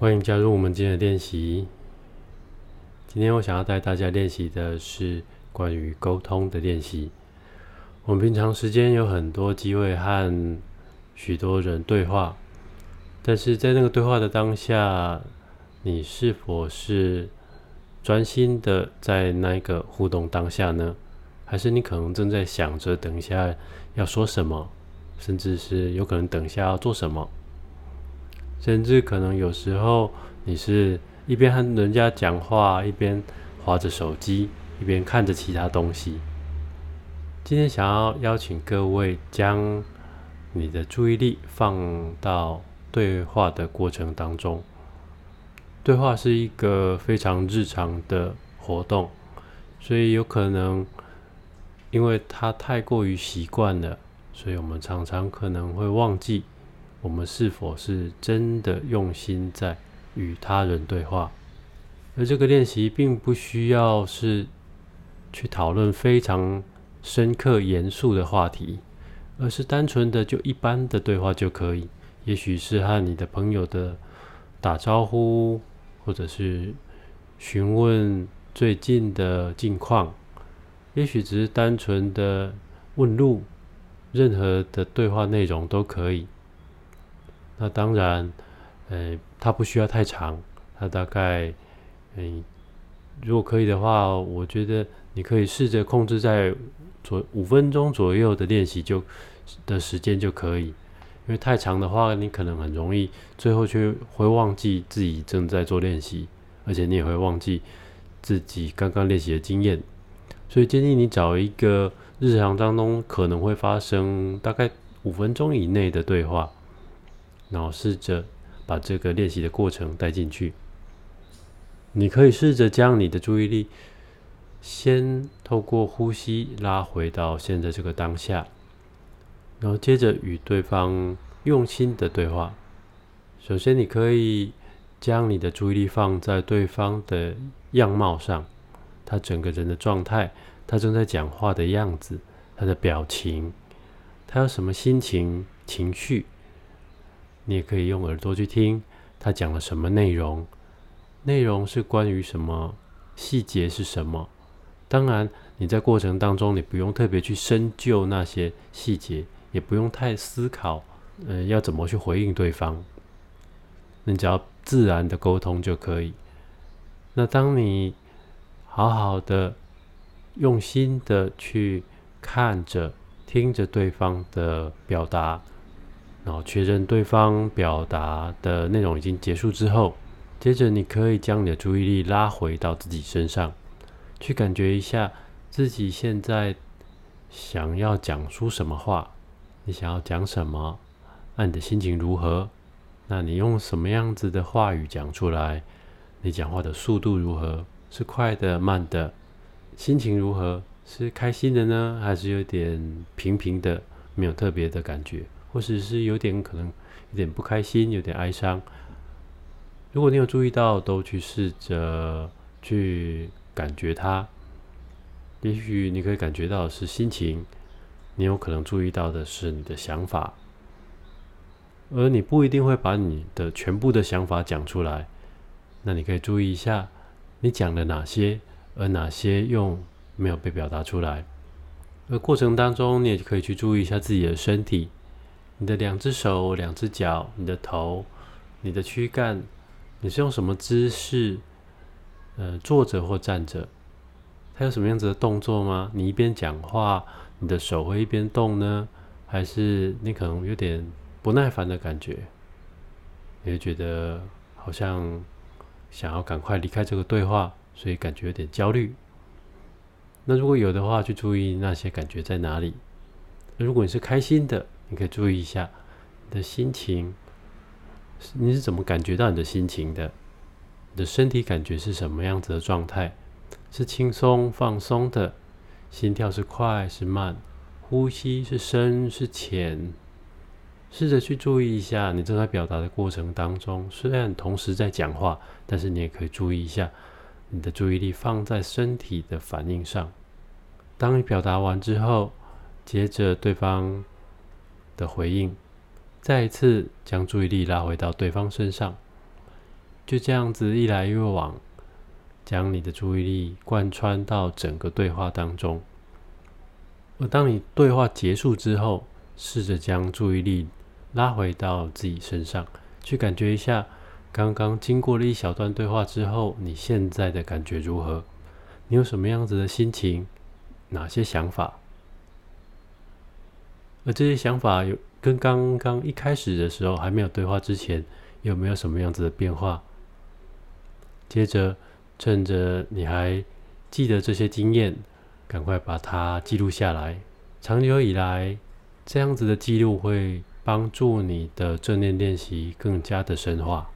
欢迎加入我们今天的练习。今天我想要带大家练习的是关于沟通的练习。我们平常时间有很多机会和许多人对话，但是在那个对话的当下，你是否是专心的在那一个互动当下呢？还是你可能正在想着等一下要说什么，甚至是有可能等一下要做什么？甚至可能有时候你是一边和人家讲话，一边划着手机，一边看着其他东西。今天想要邀请各位将你的注意力放到对话的过程当中。对话是一个非常日常的活动，所以有可能因为它太过于习惯了，所以我们常常可能会忘记。我们是否是真的用心在与他人对话？而这个练习并不需要是去讨论非常深刻、严肃的话题，而是单纯的就一般的对话就可以。也许是和你的朋友的打招呼，或者是询问最近的近况，也许只是单纯的问路，任何的对话内容都可以。那当然，呃，它不需要太长，它大概，嗯，如果可以的话，我觉得你可以试着控制在左五分钟左右的练习就的时间就可以，因为太长的话，你可能很容易最后却会忘记自己正在做练习，而且你也会忘记自己刚刚练习的经验，所以建议你找一个日常当中可能会发生大概五分钟以内的对话。然后试着把这个练习的过程带进去。你可以试着将你的注意力先透过呼吸拉回到现在这个当下，然后接着与对方用心的对话。首先，你可以将你的注意力放在对方的样貌上，他整个人的状态，他正在讲话的样子，他的表情，他有什么心情、情绪。你也可以用耳朵去听他讲了什么内容，内容是关于什么，细节是什么。当然，你在过程当中，你不用特别去深究那些细节，也不用太思考，呃，要怎么去回应对方。你只要自然的沟通就可以。那当你好好的、用心的去看着、听着对方的表达。然后确认对方表达的内容已经结束之后，接着你可以将你的注意力拉回到自己身上，去感觉一下自己现在想要讲出什么话，你想要讲什么，那你的心情如何？那你用什么样子的话语讲出来？你讲话的速度如何？是快的、慢的？心情如何？是开心的呢，还是有点平平的，没有特别的感觉？或者是有点可能有点不开心，有点哀伤。如果你有注意到，都去试着去感觉它。也许你可以感觉到是心情，你有可能注意到的是你的想法，而你不一定会把你的全部的想法讲出来。那你可以注意一下，你讲了哪些，而哪些用没有被表达出来。而过程当中，你也可以去注意一下自己的身体。你的两只手、两只脚、你的头、你的躯干，你是用什么姿势？呃，坐着或站着？它有什么样子的动作吗？你一边讲话，你的手会一边动呢？还是你可能有点不耐烦的感觉？你会觉得好像想要赶快离开这个对话，所以感觉有点焦虑。那如果有的话，去注意那些感觉在哪里。如果你是开心的。你可以注意一下你的心情，你是怎么感觉到你的心情的？你的身体感觉是什么样子的状态？是轻松放松的？心跳是快是慢？呼吸是深是浅？试着去注意一下你正在表达的过程当中，虽然同时在讲话，但是你也可以注意一下你的注意力放在身体的反应上。当你表达完之后，接着对方。的回应，再一次将注意力拉回到对方身上，就这样子一来一往，将你的注意力贯穿到整个对话当中。而当你对话结束之后，试着将注意力拉回到自己身上，去感觉一下刚刚经过了一小段对话之后，你现在的感觉如何？你有什么样子的心情？哪些想法？而这些想法有跟刚刚一开始的时候还没有对话之前，有没有什么样子的变化？接着，趁着你还记得这些经验，赶快把它记录下来。长久以来，这样子的记录会帮助你的正念练习更加的深化。